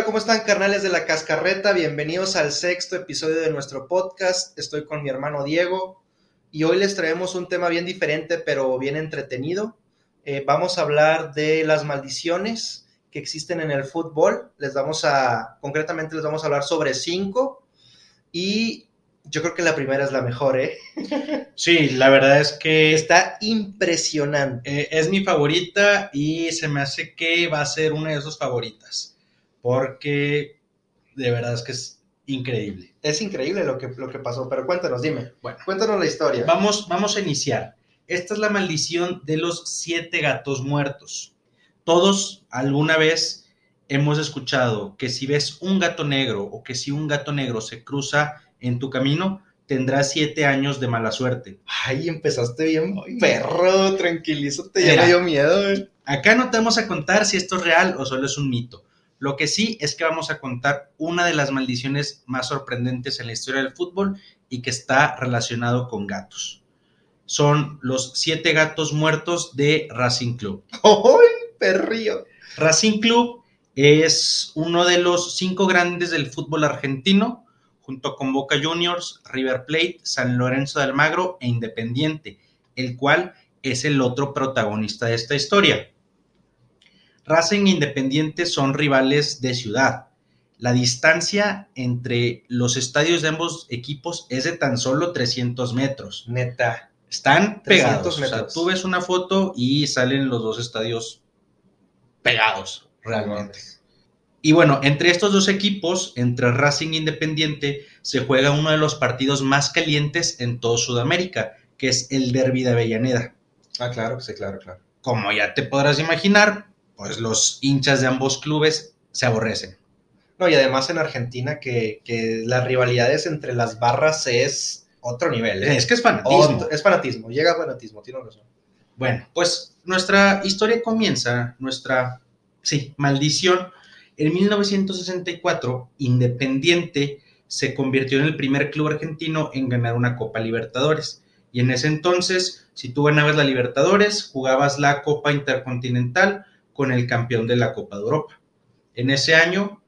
Hola, ¿cómo están carnales de la cascarreta? Bienvenidos al sexto episodio de nuestro podcast. Estoy con mi hermano Diego y hoy les traemos un tema bien diferente pero bien entretenido. Eh, vamos a hablar de las maldiciones que existen en el fútbol. Les vamos a, concretamente les vamos a hablar sobre cinco y yo creo que la primera es la mejor, ¿eh? Sí, la verdad es que Está impresionante. eh, es mi favorita y se me hace que va a ser una de sus favoritas. Porque de verdad es que es increíble. Es increíble lo que, lo que pasó, pero cuéntanos, dime. Bueno, Cuéntanos la historia. vamos, vamos a iniciar. Esta es la maldición de los siete gatos muertos. Todos alguna vez hemos escuchado que si ves un gato negro o que si un gato negro se cruza en tu camino, tendrás siete años de mala suerte. Ay, empezaste bien, perro, tranquilízate, ya me dio miedo. Acá no te vamos a contar si esto es real o solo es un mito. Lo que sí es que vamos a contar una de las maldiciones más sorprendentes en la historia del fútbol y que está relacionado con gatos. Son los siete gatos muertos de Racing Club. ¡Ay, perrillo! Racing Club es uno de los cinco grandes del fútbol argentino, junto con Boca Juniors, River Plate, San Lorenzo de Almagro e Independiente, el cual es el otro protagonista de esta historia. Racing e Independiente son rivales de ciudad. La distancia entre los estadios de ambos equipos es de tan solo 300 metros. Neta. Están 300 pegados. O sea, tú ves una foto y salen los dos estadios pegados, realmente. Y bueno, entre estos dos equipos, entre Racing e Independiente, se juega uno de los partidos más calientes en todo Sudamérica, que es el Derby de Avellaneda. Ah, claro, sí, claro, claro. Como ya te podrás imaginar, pues los hinchas de ambos clubes se aborrecen. No, y además en Argentina que, que las rivalidades entre las barras es otro nivel. ¿eh? Es que es fanatismo. Otro- es fanatismo, llega a fanatismo, tienes razón. Bueno, pues nuestra historia comienza, nuestra, sí, maldición. En 1964, Independiente se convirtió en el primer club argentino en ganar una Copa Libertadores. Y en ese entonces, si tú ganabas la Libertadores, jugabas la Copa Intercontinental con el campeón de la Copa de Europa. En ese año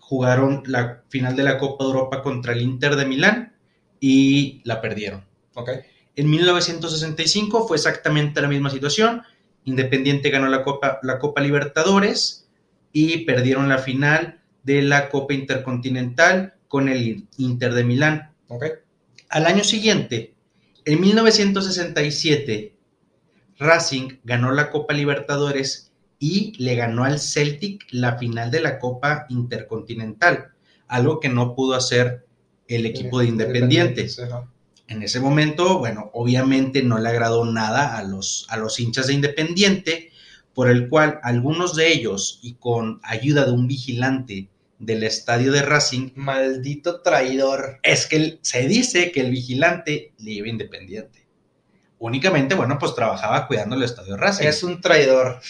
jugaron la final de la Copa de Europa contra el Inter de Milán y la perdieron. Ok. En 1965 fue exactamente la misma situación. Independiente ganó la Copa, la Copa Libertadores y perdieron la final de la Copa Intercontinental con el Inter de Milán. Ok. Al año siguiente, en 1967, Racing ganó la Copa Libertadores y le ganó al Celtic la final de la Copa Intercontinental, algo que no pudo hacer el equipo de Independiente. En ese momento, bueno, obviamente no le agradó nada a los, a los hinchas de Independiente, por el cual algunos de ellos, y con ayuda de un vigilante del estadio de Racing, Maldito traidor. es que el- se dice que el vigilante le iba Independiente. Únicamente, bueno, pues trabajaba cuidando el estadio de Racing. Es un traidor.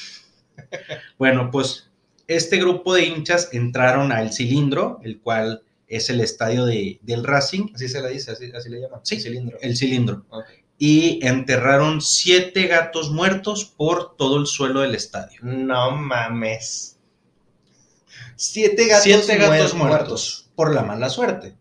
Bueno, pues este grupo de hinchas entraron al cilindro, el cual es el estadio de, del Racing, Así se le dice, así, así le llaman. Sí, cilindro. el cilindro. Y enterraron siete gatos muertos por todo el suelo del estadio. No mames. Siete gatos, siete gatos muer- muertos, por la mala suerte.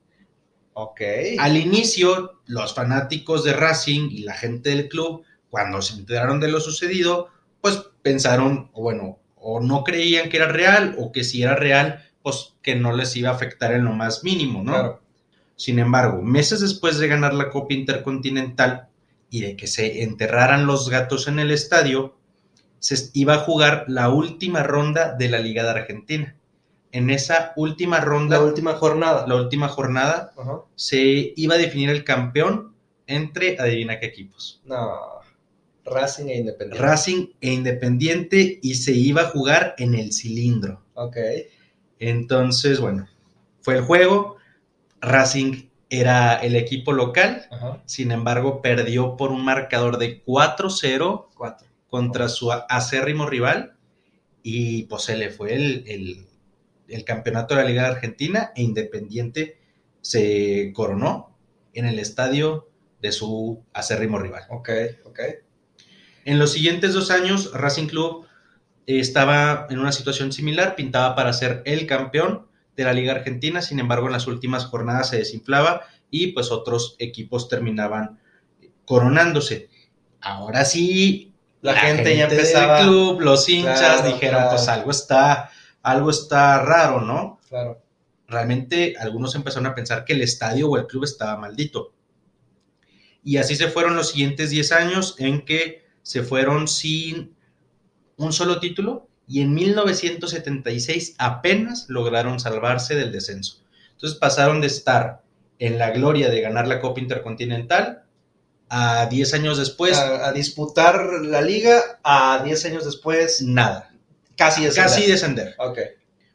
Ok. Al inicio, los fanáticos de Racing y la gente del club, cuando se enteraron de lo sucedido, pues pensaron, o bueno, o no creían que era real, o que si era real, pues que no les iba a afectar en lo más mínimo, ¿no? Claro. Sin embargo, meses después de ganar la Copa Intercontinental y de que se enterraran los gatos en el estadio, se iba a jugar la última ronda de la Liga de Argentina. En esa última ronda, La última jornada. la última jornada, se iba a definir el campeón entre, adivina qué equipos, No. Racing e Independiente. Racing e Independiente, y se iba a jugar en el cilindro. Ok. Entonces, bueno, fue el juego. Racing era el equipo local, Ajá. sin embargo, perdió por un marcador de 4-0 Cuatro. contra su acérrimo rival y pues se le fue el, el- el campeonato de la Liga de Argentina e Independiente se coronó en el estadio de su acérrimo rival. Ok, ok. En los siguientes dos años, Racing Club estaba en una situación similar, pintaba para ser el campeón de la Liga Argentina, sin embargo en las últimas jornadas se desinflaba y pues otros equipos terminaban coronándose. Ahora sí, la, gente, ya empezaba. Del club, los hinchas dijeron, pues algo está, algo está raro, ¿no? Claro. Realmente algunos empezaron a pensar que el estadio o el club estaba maldito. Y así se fueron los siguientes 10 años en que se fueron sin un solo título y en 1976 apenas lograron salvarse del descenso. Entonces pasaron de estar en la gloria de ganar la Copa Intercontinental a 10 años después. A, disputar la liga, a 10 años después. Nada. Casi descender. Casi descender. Ok.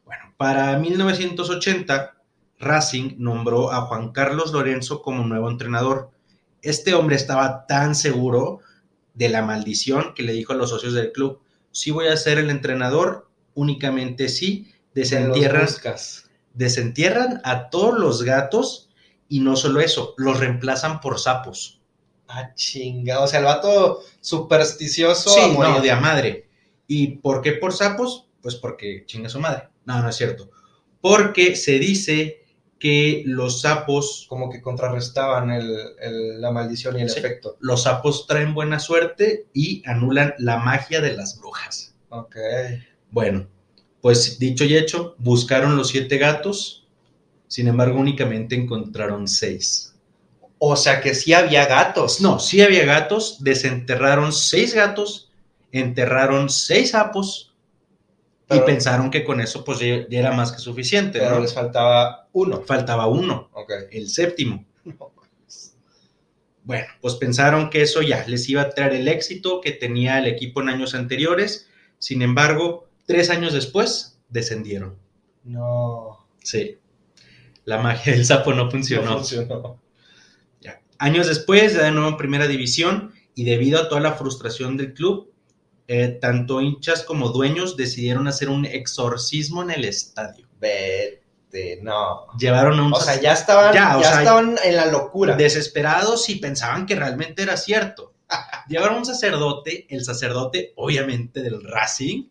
Bueno, para 1980, Racing nombró a Juan Carlos Lorenzo como nuevo entrenador. Este hombre estaba tan seguro de la maldición que le dijo a los socios del club, sí voy a ser el entrenador, únicamente sí, desentierran, desentierran a todos los gatos y no solo eso, los reemplazan por sapos. Ah, chinga, o sea, el vato supersticioso. Sí, no, de a madre. ¿Y por qué por sapos? Pues porque chinga su madre. No, no es cierto. Porque se dice que los sapos... Como que contrarrestaban la maldición y el efecto. Los sapos traen buena suerte y anulan la magia de las brujas. Ok. Bueno, pues dicho y hecho, buscaron los siete gatos, sin embargo únicamente encontraron seis. O sea que sí había gatos. No, sí había gatos, desenterraron seis gatos, enterraron seis sapos y pensaron que con eso pues ya, era más que suficiente. Pero les faltaba uno. Faltaba uno, el séptimo. Bueno, pues pensaron que eso ya les iba a traer el éxito que tenía el equipo en años anteriores. Sin embargo, tres años después descendieron. No. Sí. La magia del sapo no funcionó. No funcionó. Ya. Años después, ya de nuevo en primera división, y debido a toda la frustración del club, eh, tanto hinchas como dueños decidieron hacer un exorcismo en el estadio. Vete, no. Llevaron a un... O sea, ya estaban, ya, estaban en la locura. Desesperados y pensaban que realmente era cierto. Llevaron a un sacerdote, el sacerdote obviamente del Racing,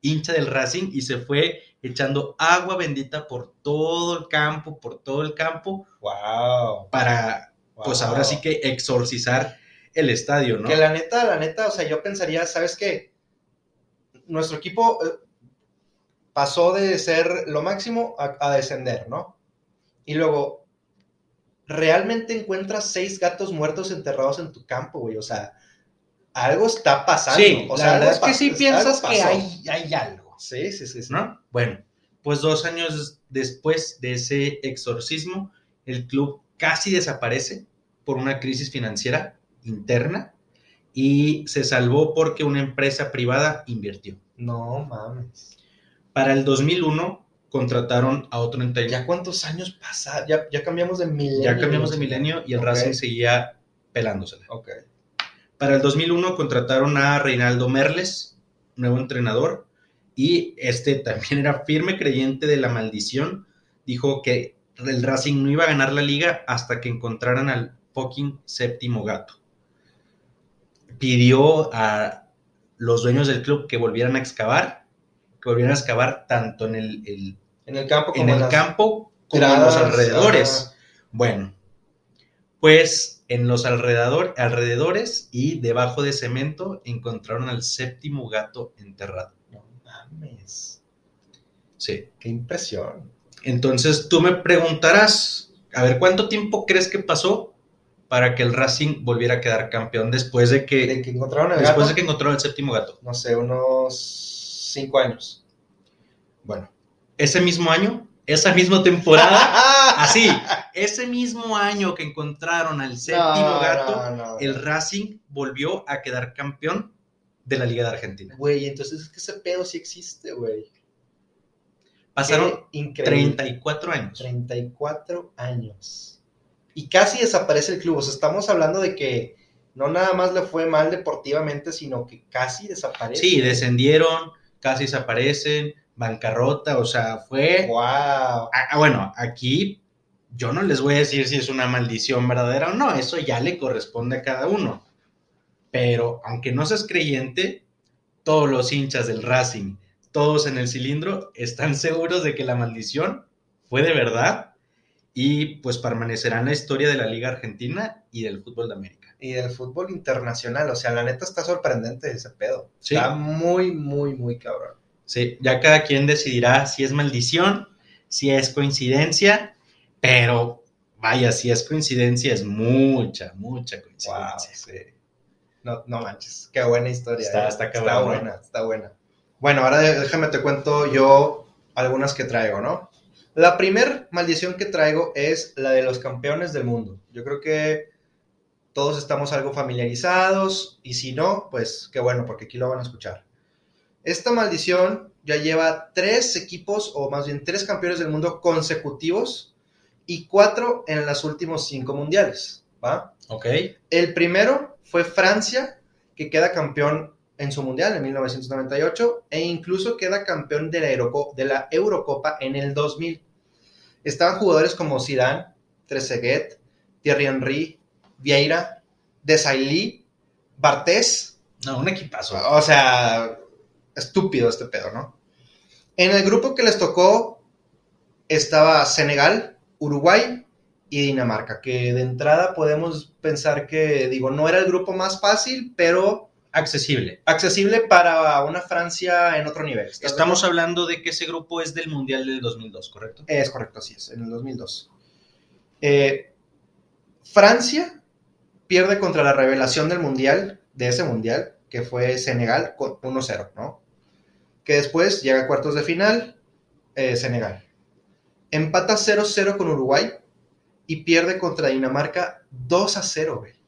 hincha del Racing, y se fue echando agua bendita por todo el campo, por todo el campo. Wow. Para, pues ahora sí que exorcizar el estadio, ¿no? Que la neta, la neta, o sea, yo pensaría, ¿sabes qué? Nuestro equipo eh, pasó de ser lo máximo a, descender, ¿no? Y luego, realmente encuentras seis gatos muertos enterrados en tu campo, güey, o sea, algo está pasando. Sí, o sea, la verdad es que sí piensas que hay, hay algo. Sí, sí, sí, sí. ¿No? Bueno, pues dos años después de ese exorcismo, el club casi desaparece por una crisis financiera interna y se salvó porque una empresa privada invirtió. No mames. Para el 2001 contrataron a otro entrenador. ¿Ya cuántos años pasaron? Ya, ya cambiamos de milenio. Ya cambiamos de milenio y el Racing seguía pelándosela. Ok. Para el 2001 contrataron a Reinaldo Merles, nuevo entrenador, y este también era firme creyente de la maldición. Dijo que el Racing no iba a ganar la liga hasta que encontraran al fucking séptimo gato pidió a los dueños del club que volvieran a excavar, que volvieran a excavar tanto en el, en el campo como en, el campo como en los alrededores. Bueno, pues en los alrededor, alrededores y debajo de cemento encontraron al séptimo gato enterrado. No mames. Sí. Qué impresión. Entonces tú me preguntarás, a ver, ¿cuánto tiempo crees que pasó para que el Racing volviera a quedar campeón después de que, de que encontraron el después de que encontraron el séptimo gato. No sé, unos cinco años. Bueno, ese mismo año, esa misma temporada, así, ese mismo año que encontraron al séptimo gato, el Racing volvió a quedar campeón de la Liga de Argentina. Güey, entonces es que ese pedo sí existe, güey. Pasaron 34 años. 34 años y casi desaparece el club. O sea, estamos hablando de que no nada más le fue mal deportivamente, sino que casi desaparece. Sí, descendieron, casi desaparecen, bancarrota, o sea, fue... ¡Wow! Ah, ah, bueno, aquí yo no les voy a decir si es una maldición verdadera o no, eso ya le corresponde a cada uno. Pero aunque no seas creyente, todos los hinchas del Racing, todos en el cilindro, están seguros de que la maldición fue de verdad y pues permanecerá en la historia de la Liga Argentina y del fútbol de América. Y del fútbol internacional, o sea, la neta está sorprendente ese pedo. Sí. Está muy, muy, muy cabrón. Sí, ya cada quien decidirá si es maldición, si es coincidencia, pero vaya, si es coincidencia, es mucha, mucha Wow, coincidencia. sí. No, no manches, qué buena historia. Está- eh. está cabrón, ¿no? buena, está buena. Bueno, ahora déjame te cuento yo algunas que traigo, ¿no? La primer maldición que traigo es la de los campeones del mundo. Yo creo que todos estamos algo familiarizados y si no, pues qué bueno, porque aquí lo van a escuchar. Esta maldición ya lleva tres equipos, o más bien tres campeones del mundo consecutivos y cuatro en los últimos cinco mundiales, ¿va? Ok, El primero fue Francia, que queda campeón en su mundial en 1998 e incluso queda campeón de la, Euroco- de la Eurocopa en el 2000. Estaban jugadores como Zidane, Trezeguet, Thierry Henry, Vieira, Desailly, Bartés. no, un equipazo. O sea, estúpido este pedo, ¿no? En el grupo que les tocó estaba Senegal, Uruguay y Dinamarca, que de entrada podemos pensar que, digo, no era el grupo más fácil, pero Accesible. accesible para una Francia en otro nivel. ¿Estás de Estamos hablando de que ese grupo es del Mundial del 2002, ¿correcto? Es correcto, así es, en el 2002. Eh, Francia pierde contra la revelación del mundial, de ese mundial, que fue Senegal con 1-0, ¿no? Que después llega a cuartos de final, eh, Senegal. Empata 0-0 con Uruguay y pierde contra Dinamarca 2-0, güey.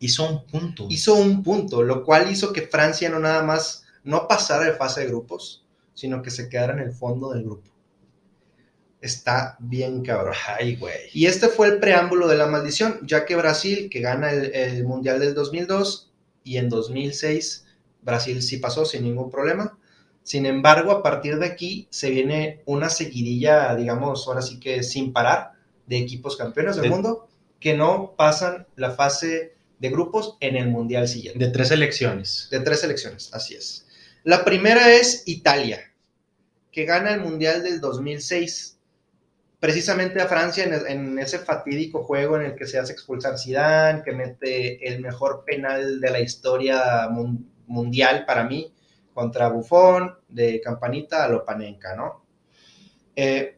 Hizo un punto. Hizo un punto, lo cual hizo que Francia no nada más no pasara de fase de grupos, sino que se quedara en el fondo del grupo. Está bien cabrón. Ay, güey. Y este fue el preámbulo de la maldición, ya que Brasil, que gana el, el Mundial del 2002 y en 2006 Brasil sí pasó sin ningún problema. Sin embargo, a partir de aquí se viene una seguidilla, digamos, ahora sí que sin parar, de equipos campeones del De- mundo que no pasan la fase de grupos en el Mundial siguiente. De tres elecciones. De tres selecciones, así es. La primera es Italia, que gana el Mundial del 2006. Precisamente a Francia en, en ese fatídico juego en el que se hace expulsar Zidane, que mete el mejor penal de la historia mun- mundial para mí, contra Buffon, de Campanita a Lopanenka, ¿no? Eh,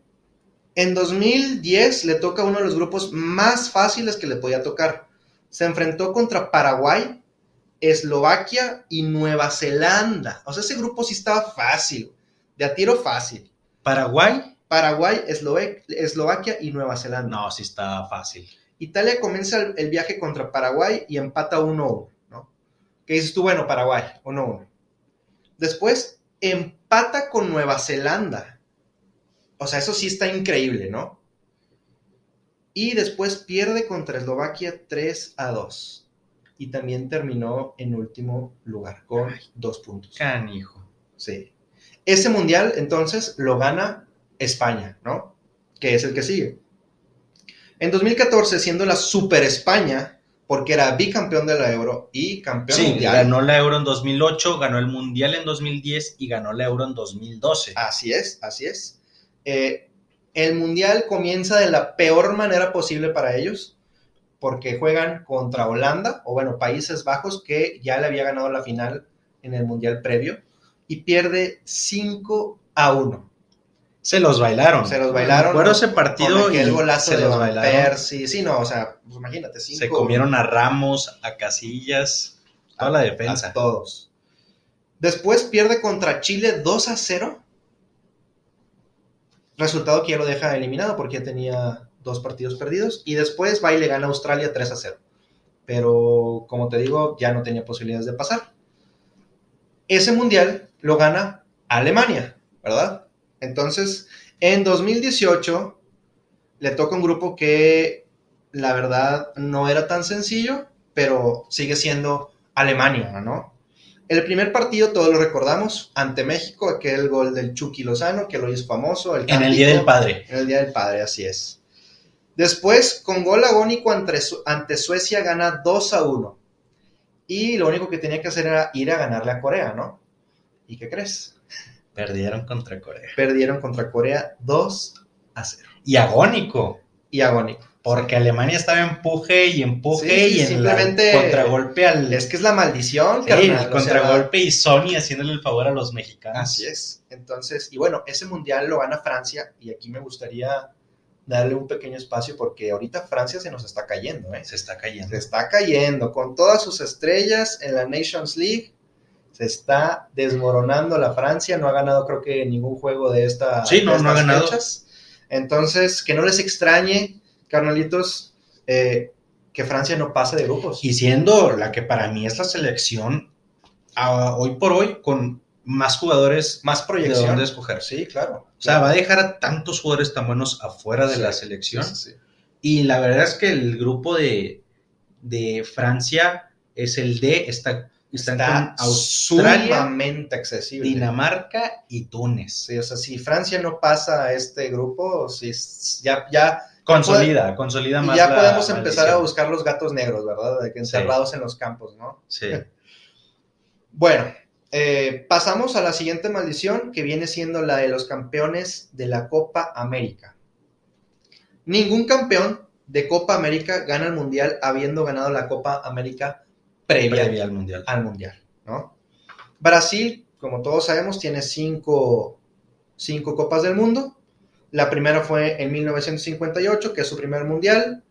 en 2010 le toca uno de los grupos más fáciles que le podía tocar. Se enfrentó contra Paraguay, Eslovaquia y Nueva Zelanda. O sea, ese grupo sí estaba fácil, de a tiro fácil. Paraguay. Paraguay, Eslove- Eslovaquia y Nueva Zelanda. No, sí está fácil. Italia comienza el, el viaje contra Paraguay y empata 1-1, ¿no? Que dices tú, bueno, Paraguay, 1-1. Después empata con Nueva Zelanda. O sea, eso sí está increíble, ¿no? Y después pierde contra Eslovaquia 3 a 2. Y también terminó en último lugar con dos puntos. Canijo. Sí. Ese mundial, entonces, lo gana España, ¿no? Que es el que sigue. En 2014, siendo la Super España, porque era bicampeón de la Euro y campeón Sí, mundial. ganó la Euro en 2008, ganó el Mundial en 2010 y ganó la Euro en 2012. Así es, así es. Eh, el mundial comienza de la peor manera posible para ellos, porque juegan contra Holanda, o bueno, Países Bajos, que ya le había ganado la final en el mundial previo, y pierde 5 a 1. Se los bailaron. Se los bailaron. Recuerdo ese partido Con y aquel golazo se de los Van bailaron. Persie. Sí, no, o sea, pues imagínate, cinco, Se comieron a Ramos, a Casillas, toda la a defensa. todos. Después pierde contra Chile 2 a 0. Resultado que ya lo deja eliminado porque ya tenía dos partidos perdidos. Y después va y le gana a Australia 3 a 0. Pero como te digo, ya no tenía posibilidades de pasar. Ese mundial lo gana Alemania, ¿verdad? Entonces, en 2018 le toca un grupo que la verdad no era tan sencillo, pero sigue siendo Alemania, ¿no? El primer partido, todos lo recordamos, ante México, aquel gol del Chucky Lozano, que lo hizo famoso. El En el Día del Padre. En el Día del Padre, así es. Después, con gol agónico ante, ante Suecia, gana 2 a 1. Y lo único que tenía que hacer era ir a ganarle a Corea, ¿no? ¿Y qué crees? Perdieron contra Corea. Perdieron contra Corea 2 a 0. Y agónico. Y agónico. Porque Alemania estaba empuje y empuje Sí, y en simplemente- la contragolpe al Es que es la maldición, Sí, carnal, el o sea, contragolpe y Sony haciéndole el favor a los mexicanos. Así es. Entonces, y bueno, ese mundial lo gana Francia y aquí me gustaría darle un pequeño espacio porque ahorita Francia se nos está cayendo, ¿eh? Se está cayendo. Se está cayendo con todas sus estrellas en la Nations League. Se está desmoronando la Francia, no ha ganado creo que ningún juego de esta Sí, no, no ha ganado. fechas. Entonces, que no les extrañe, carnalitos, eh, que Francia no pase de grupos. Y siendo la que para mí es la selección hoy por hoy con más jugadores más de proyección. dónde escoger. Sí, claro. O sea, va a dejar a tantos jugadores tan buenos afuera de Sí, la selección. Sí, sí, sí. Y la verdad es que el grupo de, de Francia es el D, está, está, Está con Australia, accesible. Dinamarca y Túnez. Sí, o sea, si Francia no pasa a este grupo, sí, s- ya, ya, Consolida, consolida y más. ya la podemos empezar a buscar los gatos negros, ¿verdad? De que Sí. encerrados en los campos, ¿no? Sí. Bueno, eh, pasamos a la siguiente maldición, que viene siendo la de los campeones de la Copa América. Ningún campeón de Copa América gana el Mundial habiendo ganado la Copa América previa, Previa al mundial. al Mundial, ¿no? Brasil, como todos sabemos, tiene cinco, cinco Copas del Mundo. La primera fue en 1958, que es su primer Mundial.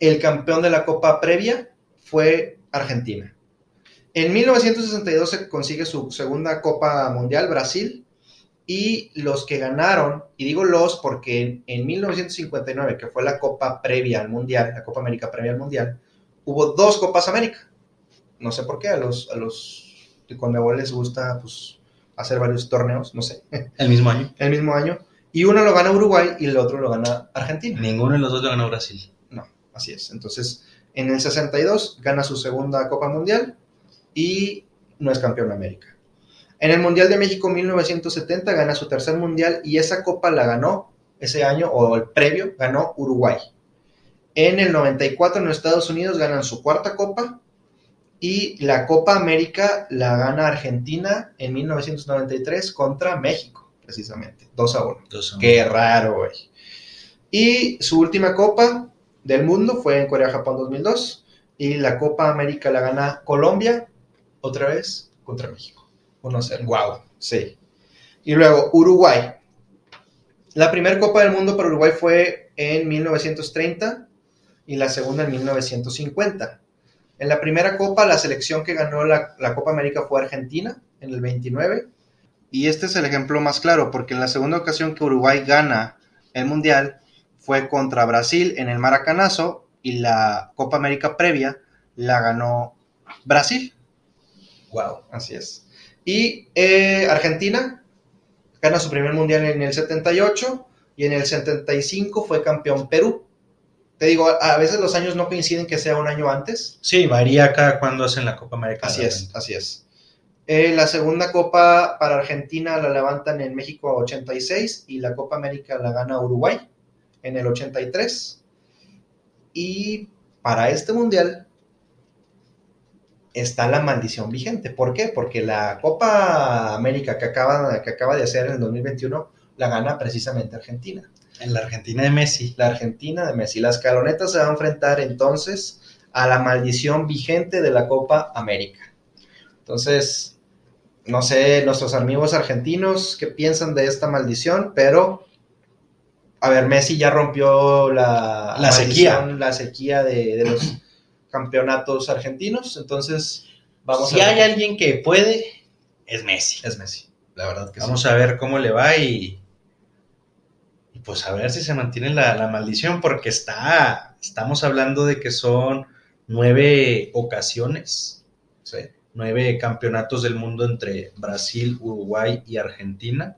El campeón de la Copa previa fue Argentina. En 1962 se consigue su segunda Copa Mundial, Brasil, y los que ganaron, y digo los porque en, en 1959, que fue la Copa previa al Mundial, la Copa América previa al Mundial, hubo dos Copas América. No sé por qué, a los, a los de Conmebol les gusta pues, hacer varios torneos, no sé, El mismo año. el mismo año, y uno lo gana Uruguay y el otro lo gana Argentina. Ninguno de los dos lo ganó Brasil. Así es. Entonces, en el 62 gana su segunda Copa Mundial y no es campeón de América. En el Mundial de México 1970 gana su tercer Mundial y esa copa la ganó ese año o el previo ganó Uruguay. En el 94 en Estados Unidos ganan su cuarta copa y la Copa América la gana Argentina en 1993 contra México, precisamente, 2 a 1. Entonces, Qué raro, güey. Y su última copa del mundo fue en Corea-Japón 2002. Y la Copa América la gana Colombia, otra vez, contra México. 1-0. Wow. Sí. Y luego Uruguay. La primera Copa del Mundo para Uruguay fue en 1930 y la segunda en 1950. En la primera Copa, la selección que ganó la, la Copa América fue Argentina en el 29. Y este es el ejemplo más claro, porque en la segunda ocasión que Uruguay gana el Mundial fue contra Brasil en el Maracanazo y la Copa América previa la ganó Brasil. Wow. Así es. Y eh, Argentina gana su primer mundial en el 78 y en el 75 fue campeón Perú. Te digo, a a veces los años no coinciden que sea un año antes. Sí, varía cada cuando hacen la Copa América. Así es, así es. Eh, la segunda copa para Argentina la levantan en México 86 y la Copa América la gana Uruguay en el 83. Y para este mundial está la maldición vigente. ¿Por qué? Porque la Copa América que acaba, que acaba de hacer en el 2021 la gana precisamente Argentina. En la Argentina de Messi. La Argentina de Messi. La escaloneta se va a enfrentar entonces a la maldición vigente de la Copa América. Entonces, no sé, nuestros amigos argentinos qué piensan de esta maldición, pero a ver, Messi ya rompió la, La sequía. la sequía de, de los campeonatos argentinos. Entonces, vamos si a hay ver. alguien que puede, es Messi. Es Messi, la verdad que sí. Vamos a ver cómo le va y, y pues a ver si se mantiene la, la maldición, porque está, estamos hablando de que son nueve ocasiones, Sí. Nueve campeonatos del mundo entre Brasil, Uruguay y Argentina,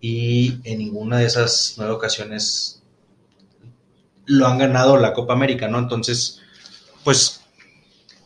y en ninguna de esas nueve ocasiones lo han ganado la Copa América, ¿no? Entonces, pues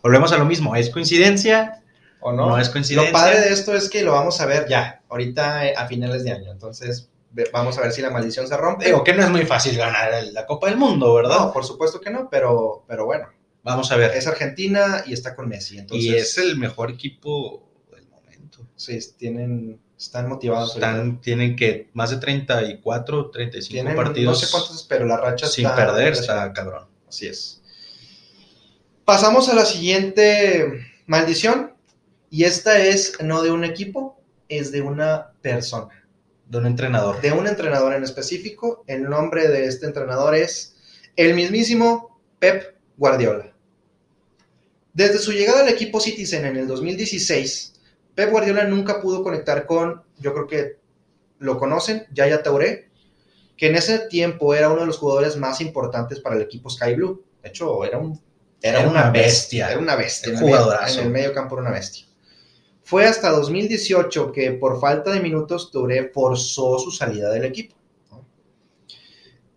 volvemos a lo mismo, ¿es coincidencia? ¿O no? No es coincidencia. Lo padre de esto es que lo vamos a ver ya, ahorita eh, a finales de año. Entonces, vamos a ver si la maldición se rompe. Digo que no es muy fácil ganar la Copa del Mundo, ¿verdad? No, por supuesto que no, pero, pero bueno, Vamos a ver. es Argentina y está con Messi. Entonces, y es el mejor equipo del momento. Sí, tienen, están motivados. Están, tienen que más de 34, 35 tienen, partidos. No sé cuántos, pero la racha sin está- perder, está cabrón. Así es. Pasamos a la siguiente maldición. Y esta es no de un equipo, es de una persona. De un entrenador. De un entrenador en específico. El nombre de este entrenador es el mismísimo Pep Guardiola. Desde su llegada al equipo Citizen en el 2016, Pep Guardiola nunca pudo conectar con, yo creo que lo conocen, Yaya Touré, que en ese tiempo era uno de los jugadores más importantes para el equipo Sky Blue. De hecho, era, un, Era una bestia. Era una bestia. Un En el medio- jugadorazo. En el medio campo era una bestia. Fue hasta 2018 que por falta de minutos Touré forzó su salida del equipo.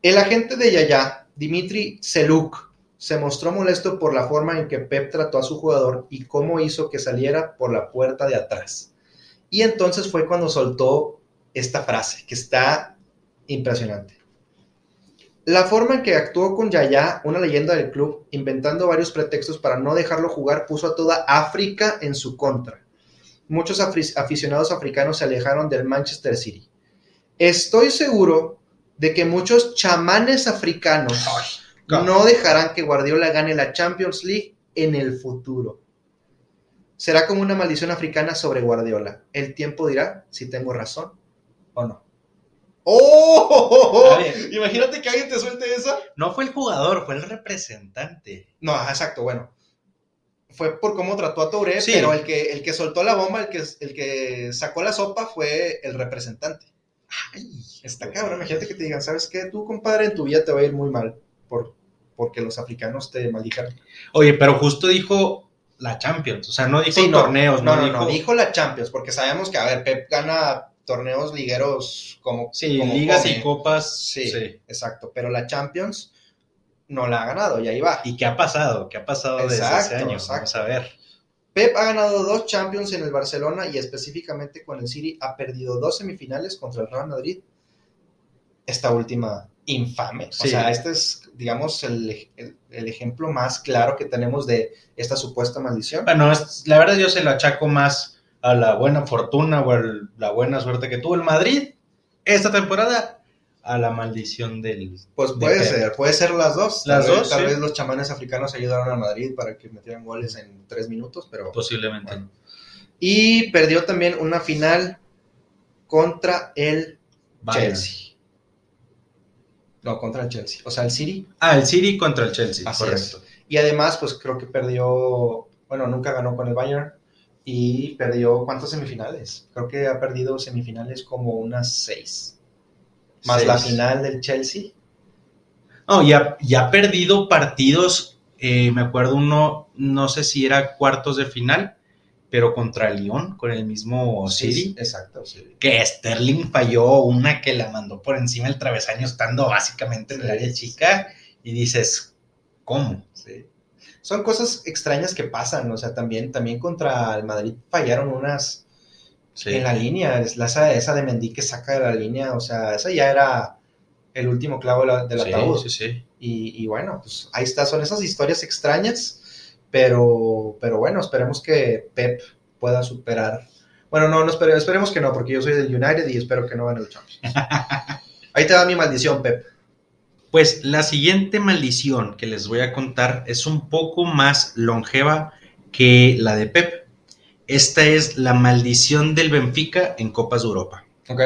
El agente de Yaya, Dimitri Seluk, se mostró molesto por la forma en que Pep trató a su jugador y cómo hizo que saliera por la puerta de atrás. Y entonces fue cuando soltó esta frase, que está impresionante. La forma en que actuó con Yaya, una leyenda del club, inventando varios pretextos para no dejarlo jugar, puso a toda África en su contra. Muchos aficionados africanos se alejaron del Manchester City. Estoy seguro de que muchos chamanes africanos no dejarán que Guardiola gane la Champions League en el futuro. Será como una maldición africana sobre Guardiola. El tiempo dirá si tengo razón o no. ¡Oh! Imagínate que alguien te suelte esa. No fue el jugador, fue el representante. No, exacto, bueno. Fue por cómo trató a Touré, Sí. pero el que, el que soltó la bomba, el que, el que sacó la sopa fue el representante. Ay, Está cabrón, imagínate que te digan, ¿sabes qué? Tú, compadre, en tu vida te va a ir muy mal por, porque los africanos te maldijeron. Oye, pero justo dijo la Champions, o sea, no dijo Sí, no, torneos, no, no, no, dijo, no, dijo la Champions, porque sabemos que, a ver, Pep gana torneos ligueros como... sí, como ligas come. y copas, Sí, sí. exacto, pero la Champions no la ha ganado, y ahí va. ¿Y qué ha pasado? ¿Qué ha pasado desde ese año? exacto. Vamos a ver. Pep ha ganado dos Champions en el Barcelona y específicamente con el City ha perdido dos semifinales contra el Real Madrid. Esta última infame. O sea, este es, digamos, el, el- el ejemplo más claro que tenemos de esta supuesta maldición. Bueno, es- la verdad yo se lo achaco más a la buena fortuna o a la buena suerte que tuvo el Madrid esta temporada a la maldición del... Pues de puede ser, puede ser las dos. Las tal vez, dos, Tal sí. vez los chamanes africanos ayudaron al Madrid para que metieran goles en tres minutos, pero... Posiblemente. Bueno. Y perdió también una final contra el Bayern. Chelsea. No, contra el Chelsea. O sea, el City Ah, el City contra el Chelsea, Así correcto. Y además, pues creo que perdió, bueno, nunca ganó con el Bayern y perdió cuántas semifinales. Creo que ha perdido semifinales como unas seis. Más Seis. la final del Chelsea. No, ya, ya ha perdido partidos, eh, me acuerdo uno, no sé si era cuartos de final, pero contra Lyon, con el mismo City, exacto, sí. que Sterling falló una que la mandó por encima del travesaño estando básicamente en el área chica y dices, ¿cómo? sí. Son cosas extrañas que pasan, o sea, también, también contra el Madrid fallaron unas en la línea, es la- esa, esa de Mendy que saca de la línea, o sea, esa ya era el último clavo de la- del Sí, ataúd. sí, sí. Y, y bueno, pues ahí está, son esas historias extrañas, pero, pero bueno, esperemos que Pep pueda superar. Bueno, no, no espere- esperemos que no, porque yo soy del United y espero que no gane el Champions. Ahí te da mi maldición, Pep. Pues la siguiente maldición que les voy a contar es un poco más longeva que la de Pep. Esta es la maldición del Benfica en Copas de Europa. Ok.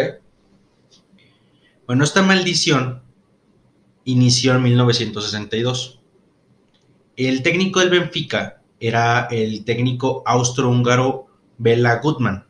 Bueno, esta maldición inició en 1962. El técnico del Benfica era el técnico austrohúngaro Bela Gutmann.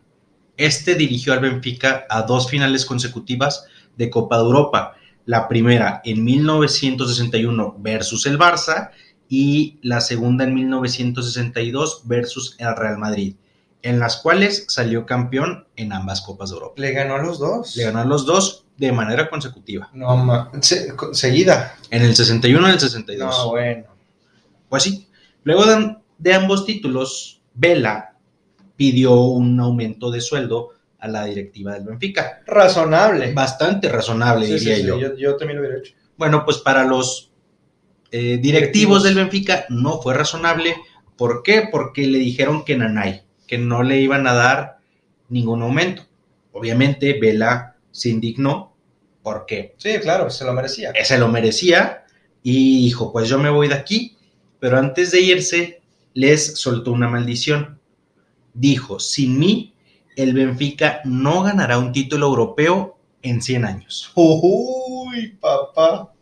Este dirigió al Benfica a dos finales consecutivas de Copa de Europa. La primera en 1961 versus el Barça y la segunda en 1962 versus el Real Madrid, en las cuales salió campeón en ambas Copas de Europa. ¿Le ganó a los dos? Le ganó a los dos de manera consecutiva. No, ma- se- seguida. En el 61 y el 62. No, bueno. Pues sí. Luego de, de ambos títulos, Vela pidió un aumento de sueldo a la directiva del Benfica. Razonable. Bastante razonable, Sí, sí, diría sí, yo. yo. yo también lo hubiera hecho. Bueno, pues para los eh, directivos Directivos. del Benfica no fue razonable. ¿Por qué? Porque le dijeron que Nanay, que no le iban a dar ningún aumento. Obviamente Vela se indignó porque Sí, claro, se lo merecía. se lo merecía y dijo, pues yo me voy de aquí, pero antes de irse les soltó una maldición. Dijo, sin mí, el Benfica no ganará un título europeo en 100 años. Uy, papá.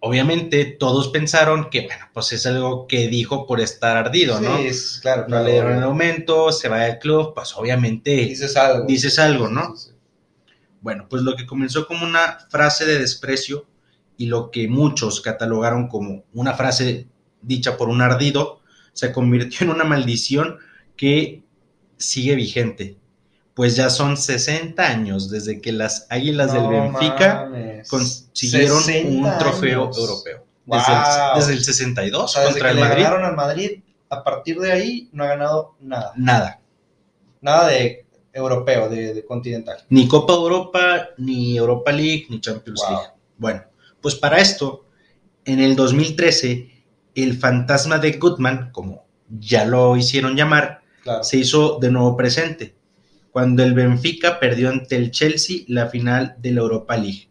Obviamente todos pensaron que, bueno, pues es algo que dijo por estar ardido, ¿no? Sí, es, claro, No le dieron el aumento, se va del club, pues obviamente Dices algo. dices algo, ¿no? Sí, sí, sí. Bueno, pues lo que comenzó como una frase de desprecio y lo que muchos catalogaron como una frase dicha por un ardido, se convirtió en una maldición que sigue vigente. Pues ya son 60 años desde que las Águilas del Benfica mames. consiguieron 60 un trofeo años. europeo. Wow. Desde, el, desde el 62 O sea, desde contra que el le Madrid. ganaron al Madrid, a partir de ahí no ha ganado nada. Nada. Nada de europeo, de, de continental. Ni Copa Europa, ni Europa League, ni Champions Wow. League. Bueno, pues para esto, en el 2013, el fantasma de Goodman, como ya lo hicieron llamar, Claro. se hizo de nuevo presente, cuando el Benfica perdió ante el Chelsea la final de la Europa League,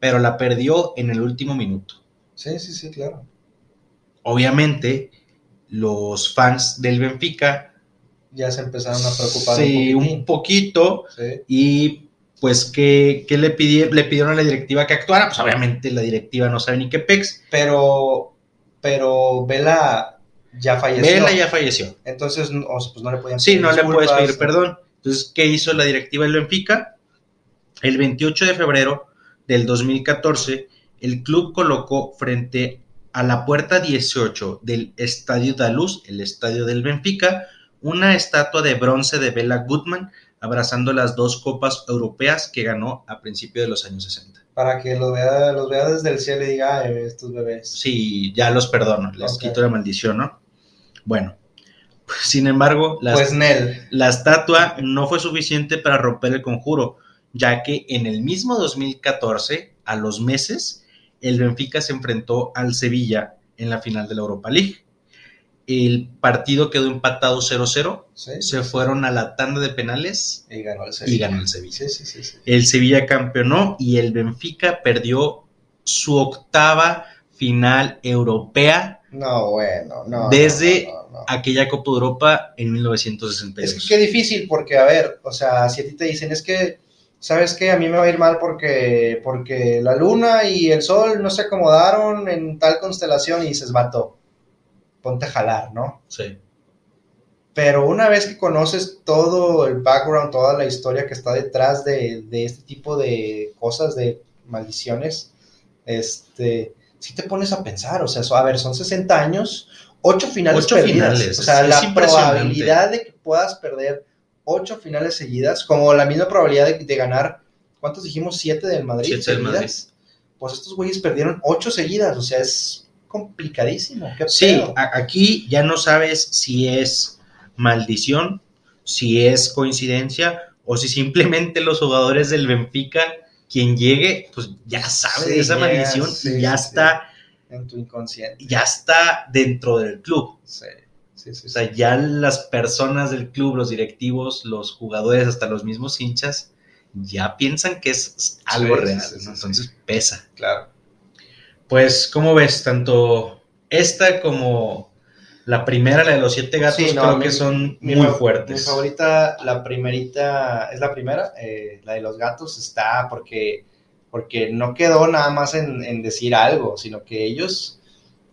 pero la perdió en el último minuto. Sí, sí, sí, claro. Obviamente, los fans del Benfica, Ya se empezaron a preocupar sí, un poquito, Sí. y pues que, que le, pidieron, le pidieron a la directiva que actuara, pues obviamente la directiva no sabe ni qué pex. Pero, pero Vela ya falleció. Vela ya falleció. Entonces, no- o sea, pues no le podían Sí, pedir no le puedes pedir perdón. Entonces, ¿qué hizo la directiva del Benfica? El 28 de febrero del 2014, el club colocó frente a la puerta 18 del Estadio da Luz, el estadio del Benfica, una estatua de bronce de Bela Goodman abrazando las dos copas europeas que ganó a principios de los años 60. Para que los vea, los vea desde el cielo y diga, "Ay, estos bebés. Sí, ya los perdono, les quito la maldición, ¿no? Bueno, sin embargo, Pues la estatua no fue suficiente para romper el conjuro, ya que en el mismo 2014, a los meses, el Benfica se enfrentó al Sevilla en la final de la Europa League. El partido quedó empatado 0-0, Sí. se fueron a la tanda de penales Y ganó el y Sevilla. ganó el Sevilla. Sí, sí, sí. sí. El Sevilla campeonó y el Benfica perdió su octava final europea, No, bueno, no. Desde no, no, no, no. aquella Copa de Europa en 1962. Es que qué difícil, porque, a ver, o sea, si a ti te dicen, es que, ¿sabes qué? A mí me va a ir mal porque, porque la luna y el sol no se acomodaron en tal constelación y dices, vato, ponte a jalar, ¿no? Sí. Pero una vez que conoces todo el background, toda la historia que está detrás de, de este tipo de cosas, de maldiciones, este, si te pones a pensar, o sea, a ver, son 60 años, 8 finales Ocho perdidas. finales, o sea, es la probabilidad de que puedas perder 8 finales seguidas, como la misma probabilidad de, de ganar, ¿cuántos dijimos? 7 del Madrid. Siete del Madrid. Pues estos güeyes perdieron 8 seguidas, o sea, es complicadísimo. ¿Qué Sí, aquí ya no sabes si es maldición, si es coincidencia o si simplemente los jugadores del Benfica, quien llegue, pues ya sabe Sí, de esa maldición sí, y ya sí, está, en tu inconsciente. ya está dentro del club. Sí, sí, sí. O sea, ya las personas del club, los directivos, los jugadores, hasta los mismos hinchas, ya piensan que es algo real, entonces pesa. claro. Pues, ¿cómo ves? Tanto esta como la primera, la de los siete gatos, Sí, no, creo mi- que son Mi muy fuertes. Mi favorita, la primerita, es la primera, eh, la de los gatos está porque, porque no quedó nada más en, en decir algo, sino que ellos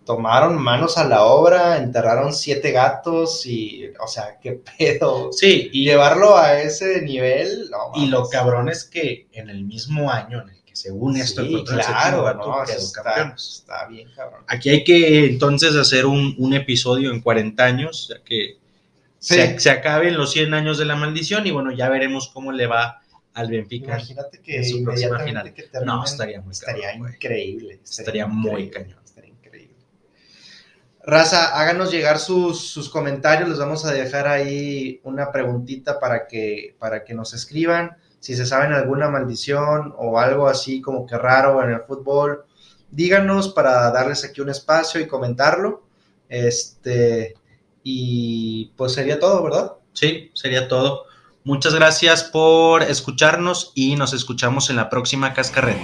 tomaron manos a la obra, enterraron siete gatos y, o sea, qué pedo. Sí, Y llevarlo a ese nivel, no y lo cabrón es que en el mismo año en el que según esto Sí, el claro, gato, no, está, está bien, cabrón. Aquí hay que entonces hacer un, un episodio en 40 años, ya que Sí. se, se acaben los 100 años de la maldición y bueno, ya veremos cómo le va al Benfica. Imagínate que en su próxima final. que terminen, No, estaría muy estaría cabrón, increíble. Estaría muy increíble, cañón. Estaría increíble. Raza, háganos llegar sus, sus comentarios. Les vamos a dejar ahí una preguntita para que, para que nos escriban. Si se saben alguna maldición o algo así como que raro en el fútbol, díganos para darles aquí un espacio y comentarlo. Este, y pues sería todo, ¿verdad? Sí, sería todo. Muchas gracias por escucharnos y nos escuchamos en la próxima cascarreta.